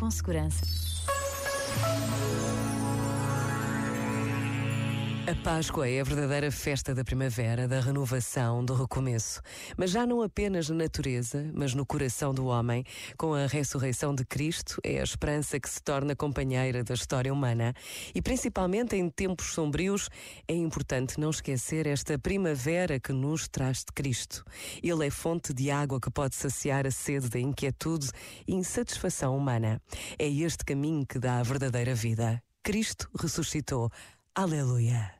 com segurança. A Páscoa é a verdadeira festa da primavera, da renovação, do recomeço. Mas já não apenas na natureza, mas no coração do homem. Com a ressurreição de Cristo, é a esperança que se torna companheira da história humana. E principalmente em tempos sombrios, é importante não esquecer esta primavera que nos traz de Cristo. Ele é fonte de água que pode saciar a sede da inquietude e insatisfação humana. É este caminho que dá a verdadeira vida. Cristo ressuscitou. Aleluia.